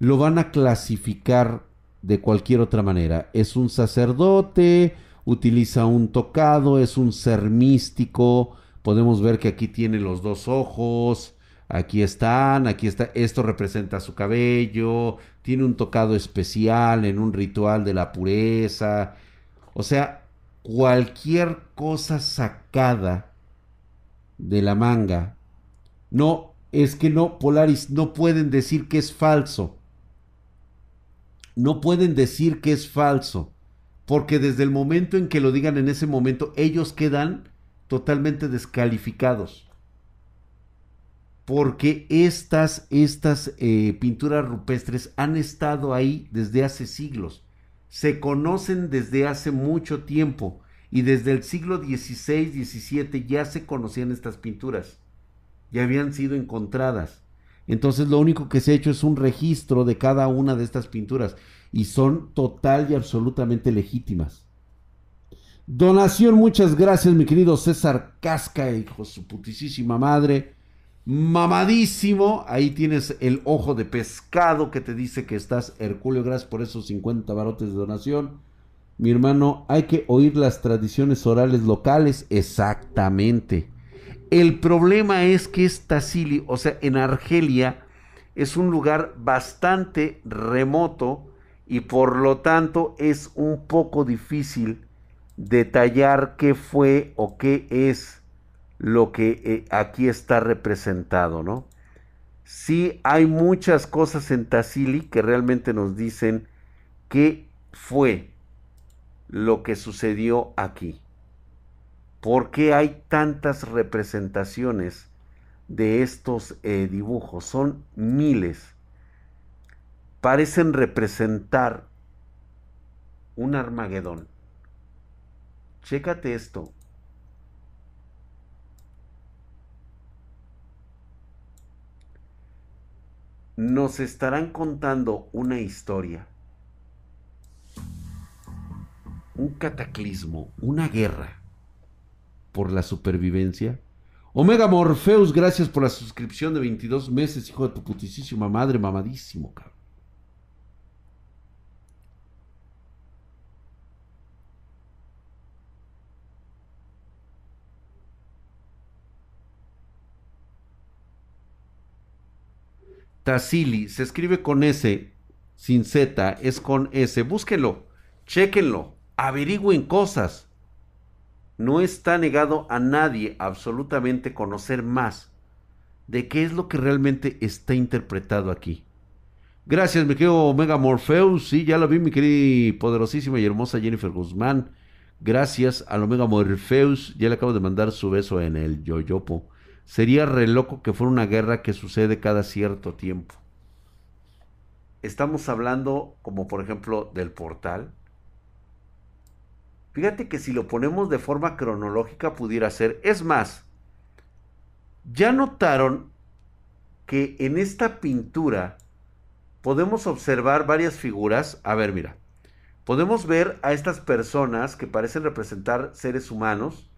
lo van a clasificar de cualquier otra manera. Es un sacerdote, utiliza un tocado, es un ser místico. Podemos ver que aquí tiene los dos ojos, aquí están, aquí está, esto representa su cabello, tiene un tocado especial en un ritual de la pureza. O sea, cualquier cosa sacada de la manga. No, es que no, Polaris, no pueden decir que es falso no pueden decir que es falso, porque desde el momento en que lo digan en ese momento, ellos quedan totalmente descalificados. Porque estas, estas eh, pinturas rupestres han estado ahí desde hace siglos. Se conocen desde hace mucho tiempo. Y desde el siglo XVI, XVII ya se conocían estas pinturas. Ya habían sido encontradas. Entonces lo único que se ha hecho es un registro de cada una de estas pinturas y son total y absolutamente legítimas. Donación, muchas gracias mi querido César Casca, hijo su putísima madre. Mamadísimo, ahí tienes el ojo de pescado que te dice que estás Herculeo, gracias por esos 50 barotes de donación. Mi hermano, hay que oír las tradiciones orales locales, exactamente. El problema es que es Tassili, o sea, en Argelia, es un lugar bastante remoto y por lo tanto es un poco difícil detallar qué fue o qué es lo que eh, aquí está representado, ¿no? Sí hay muchas cosas en Tassili que realmente nos dicen qué fue lo que sucedió aquí. ¿Por qué hay tantas representaciones de estos eh, dibujos? Son miles. Parecen representar un Armagedón. Chécate esto. Nos estarán contando una historia, un cataclismo, una guerra por la supervivencia. Omega Morpheus, gracias por la suscripción de 22 meses, hijo de tu putísima madre, mamadísimo, cabrón. Tassili, se escribe con S, sin Z, es con S. Búsquenlo, chequenlo, averigüen cosas. No está negado a nadie absolutamente conocer más de qué es lo que realmente está interpretado aquí. Gracias, mi querido Omega Morpheus. Sí, ya lo vi, mi querida poderosísima y hermosa Jennifer Guzmán. Gracias al Omega Morpheus. Ya le acabo de mandar su beso en el yoyopo. Sería re loco que fuera una guerra que sucede cada cierto tiempo. Estamos hablando, como por ejemplo, del portal Fíjate que si lo ponemos de forma cronológica pudiera ser. Es más, ya notaron que en esta pintura podemos observar varias figuras. A ver, mira. Podemos ver a estas personas que parecen representar seres humanos.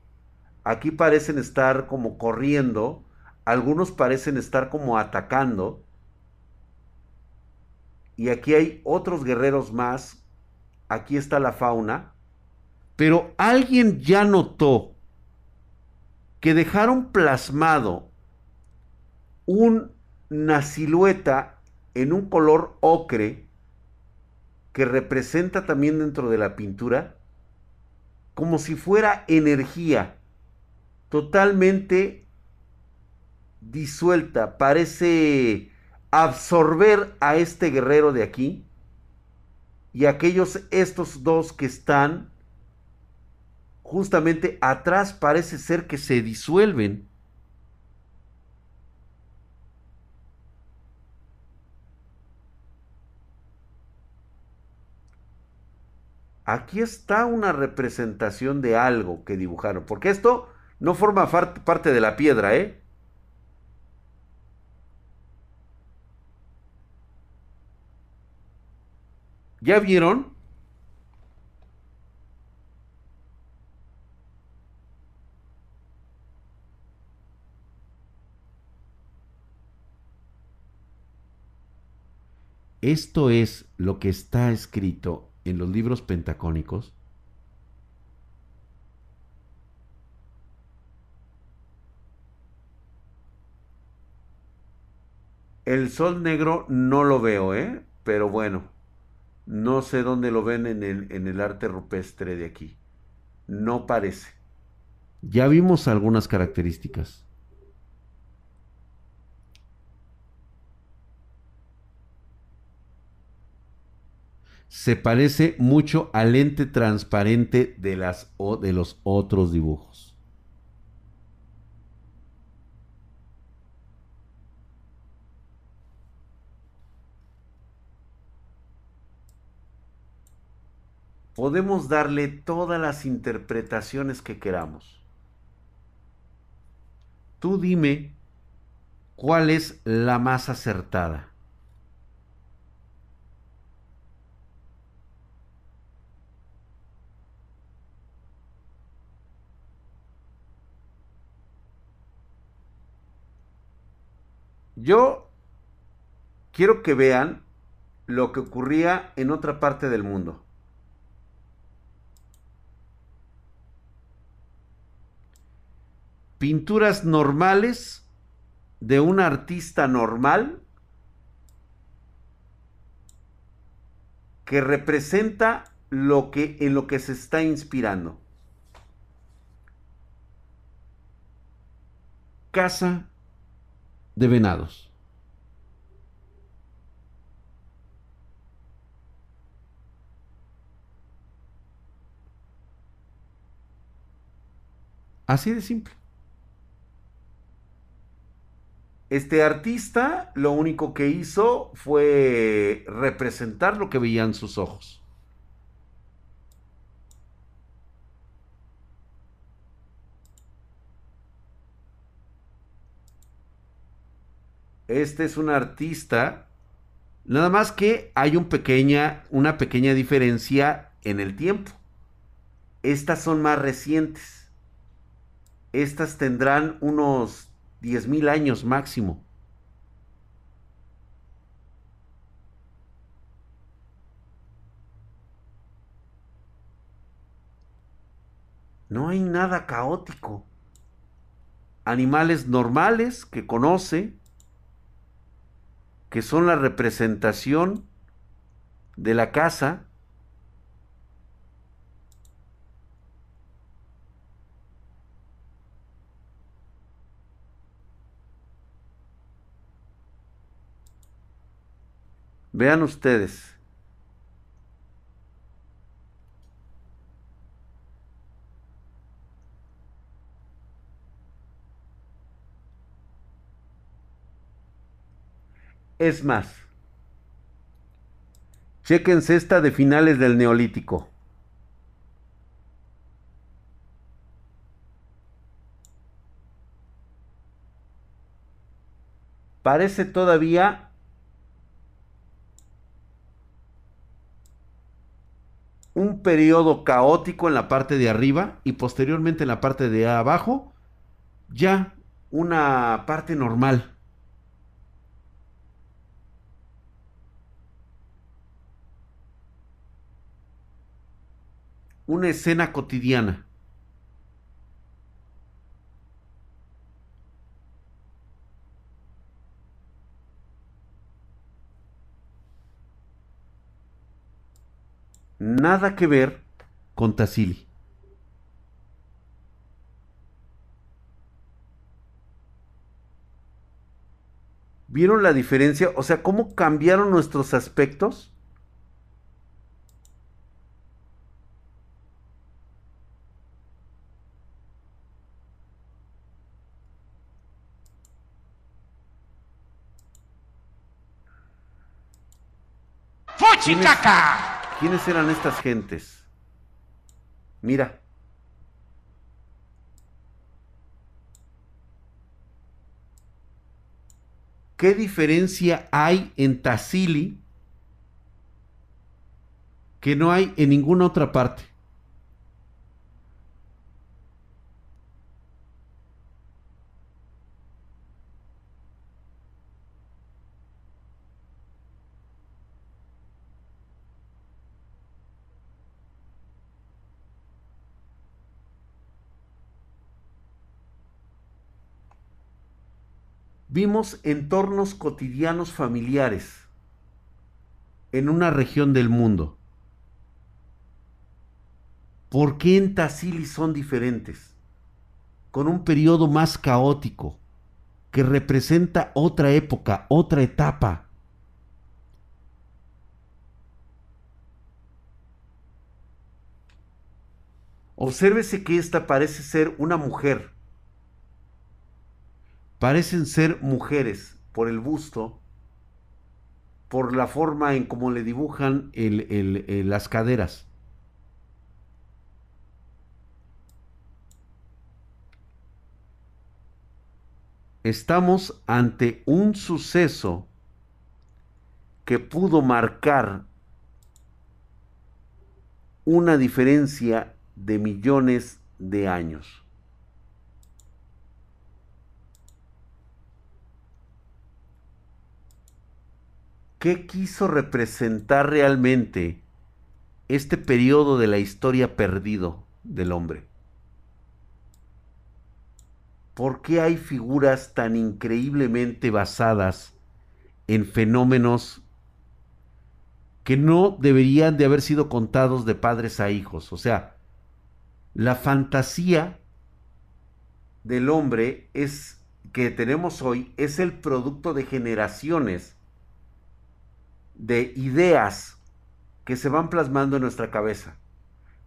Aquí parecen estar como corriendo. Algunos parecen estar como atacando. Y aquí hay otros guerreros más. Aquí está la fauna. Pero alguien ya notó que dejaron plasmado una silueta en un color ocre que representa también dentro de la pintura como si fuera energía totalmente disuelta, parece absorber a este guerrero de aquí y aquellos, estos dos que están justamente atrás parece ser que se disuelven. Aquí está una representación de algo que dibujaron, porque esto no forma parte de la piedra, ¿eh? ¿Ya vieron? Esto es lo que está escrito en los libros pentacónicos. El sol negro no lo veo, ¿eh? Pero bueno. No sé dónde lo ven en el, en el arte rupestre de aquí. No parece. Ya vimos algunas características. Se parece mucho al lente transparente de, las, de los otros dibujos. Podemos darle todas las interpretaciones que queramos. Tú dime cuál es la más acertada. Yo quiero que vean lo que ocurría en otra parte del mundo. Pinturas normales de un artista normal que representa lo que en lo que se está inspirando. Casa de venados. Así de simple. Este artista lo único que hizo fue representar lo que veían sus ojos. Este es un artista, nada más que hay una pequeña diferencia en el tiempo. Estas son más recientes. Estas tendrán unos diez mil años máximo. No hay nada caótico. Animales normales que conoce, que son la representación de la casa, Vean ustedes. Es más, chequense esta de finales del Neolítico. Parece todavía un periodo caótico en la parte de arriba y posteriormente en la parte de abajo ya una parte normal. Una escena cotidiana. Nada que ver con Tassili. ¿Vieron la diferencia? O sea, ¿cómo cambiaron nuestros aspectos? ¿Quiénes eran estas gentes? Mira. ¿Qué diferencia hay en Tassili que no hay en ninguna otra parte? Vimos entornos cotidianos familiares en una región del mundo. ¿Por qué en Tassili son diferentes? Con un periodo más caótico, que representa otra época, otra etapa. Obsérvese que esta parece ser una mujer parecen ser mujeres por el busto, por la forma en cómo le dibujan las caderas. Estamos ante un suceso que pudo marcar una diferencia de millones de años. ¿Qué quiso representar realmente este periodo de la historia perdido del hombre? ¿Por qué hay figuras tan increíblemente basadas en fenómenos que no deberían de haber sido contados de padres a hijos? O sea, la fantasía del hombre es que tenemos hoy es el producto de generaciones de ideas que se van plasmando en nuestra cabeza.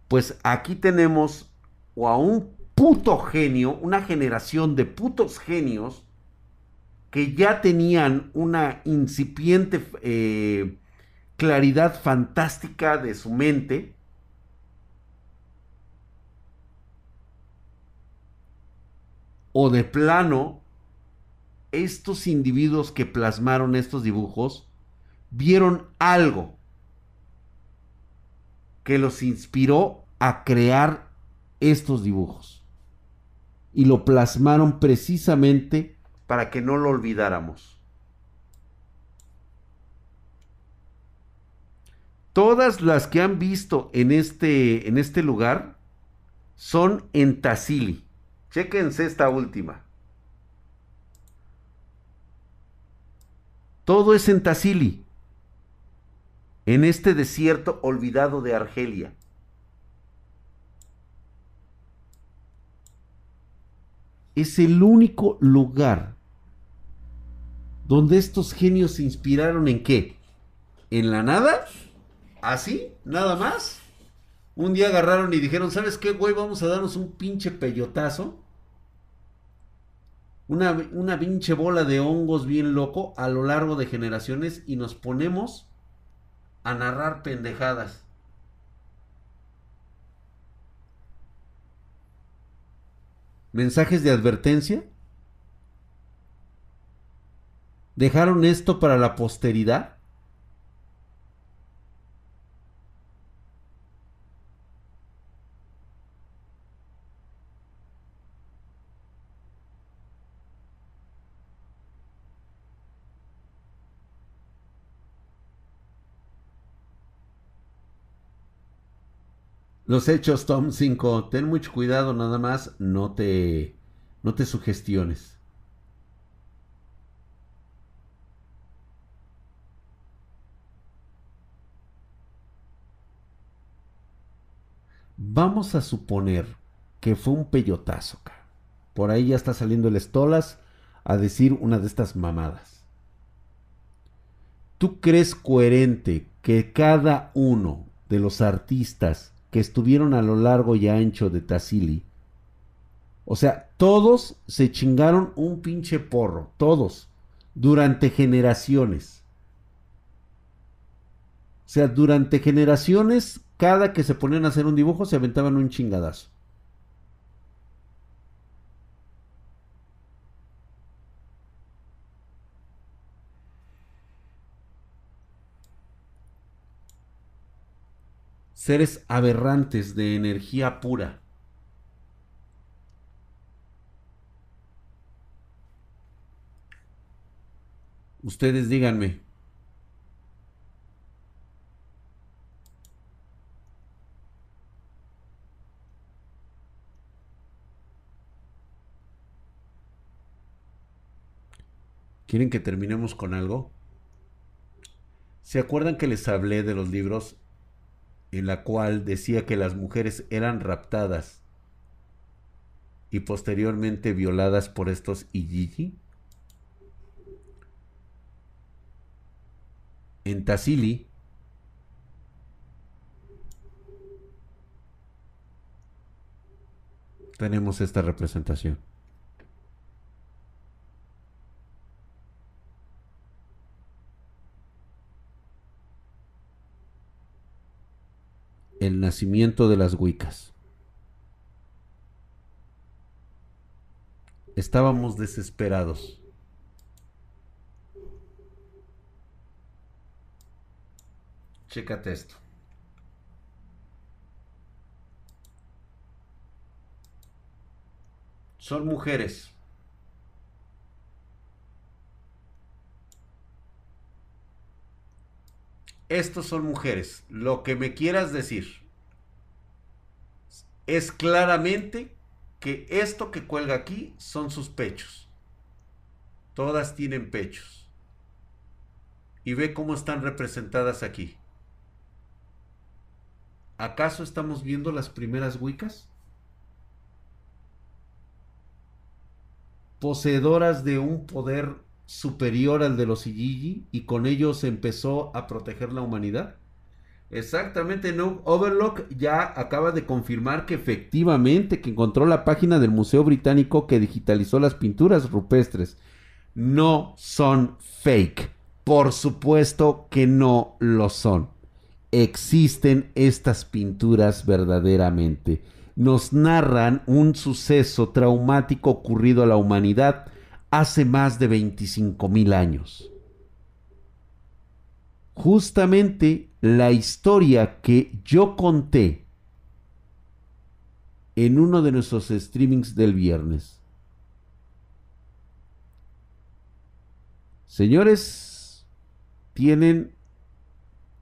Pues aquí tenemos o a un puto genio, una generación de putos genios que ya tenían una incipiente eh, claridad fantástica de su mente. O de plano, estos individuos que plasmaron estos dibujos vieron algo que los inspiró a crear estos dibujos. Y lo plasmaron precisamente para que no lo olvidáramos. Todas las que han visto en este, en este lugar son en Tassili. Chéquense esta última. Todo es en Tassili en este desierto olvidado de Argelia. Es el único lugar donde estos genios se inspiraron en qué? ¿En la nada? ¿Así? ¿Nada más? Un día agarraron y dijeron, ¿sabes qué, güey? Vamos a darnos un pinche peyotazo. Una, una pinche bola de hongos bien loco a lo largo de generaciones y nos ponemos a narrar pendejadas. ¿Mensajes de advertencia? ¿Dejaron esto para la posteridad? Los hechos, Tom 5. Ten mucho cuidado, nada más. No te, no te sugestiones. Vamos a suponer que fue un peyotazo. Por ahí ya está saliendo el Stolas a decir una de estas mamadas. ¿Tú crees coherente que cada uno de los artistas que estuvieron a lo largo y ancho de Tassili, o sea, todos se chingaron un pinche porro, todos, durante generaciones? O sea, durante generaciones, cada que se ponían a hacer un dibujo se aventaban un chingadazo. Seres aberrantes de energía pura. Ustedes díganme. ¿Quieren que terminemos con algo? ¿Se acuerdan que les hablé de los libros en la cual decía que las mujeres eran raptadas y posteriormente violadas por estos Ijiji? En Tassili tenemos esta representación. El nacimiento de las Wiccas. Estábamos desesperados. Chécate esto. Son mujeres. Estos son mujeres. Lo que me quieras decir es claramente que esto que cuelga aquí son sus pechos. Todas tienen pechos. Y ve cómo están representadas aquí. ¿Acaso estamos viendo las primeras Wiccas? Poseedoras de un poder superior al de los Igigi y con ello se empezó a proteger la humanidad? Exactamente, no. Overlock ya acaba de confirmar que efectivamente que encontró la página del Museo Británico que digitalizó las pinturas rupestres. No son fake. Por supuesto que no lo son. Existen estas pinturas verdaderamente. Nos narran un suceso traumático ocurrido a la humanidad hace más de 25 mil años. Justamente la historia que yo conté en uno de nuestros streamings del viernes. Señores, tienen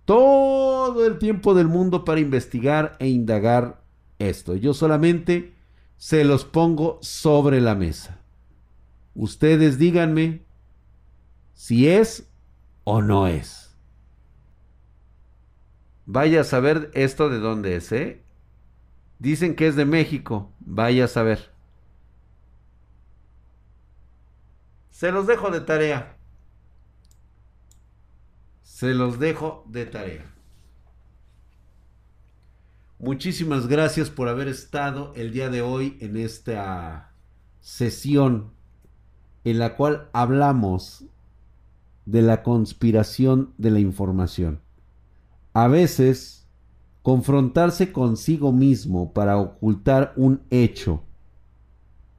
todo el tiempo del mundo para investigar e indagar esto. Yo solamente se los pongo sobre la mesa. Ustedes díganme si es o no es. Vaya a saber esto de dónde es, ¿eh? Dicen que es de México. Vaya a saber. Se los dejo de tarea. Se los dejo de tarea. Muchísimas gracias por haber estado el día de hoy en esta sesión en la cual hablamos de la conspiración de la información. A veces, confrontarse consigo mismo para ocultar un hecho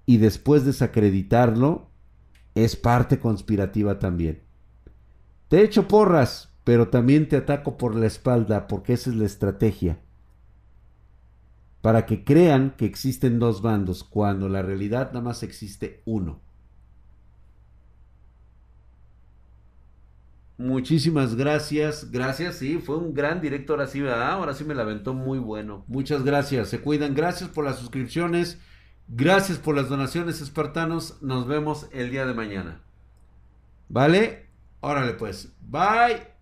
y después desacreditarlo es parte conspirativa también. Te echo porras, pero también te ataco por la espalda porque esa es la estrategia. Para que crean que existen dos bandos cuando la realidad nada más existe uno. Muchísimas gracias. Gracias, sí, fue un gran director así, ¿verdad? Ahora sí me la aventó muy bueno. Muchas gracias. Se cuidan. Gracias por las suscripciones. Gracias por las donaciones, espartanos. Nos vemos el día de mañana. ¿Vale? Órale pues. Bye.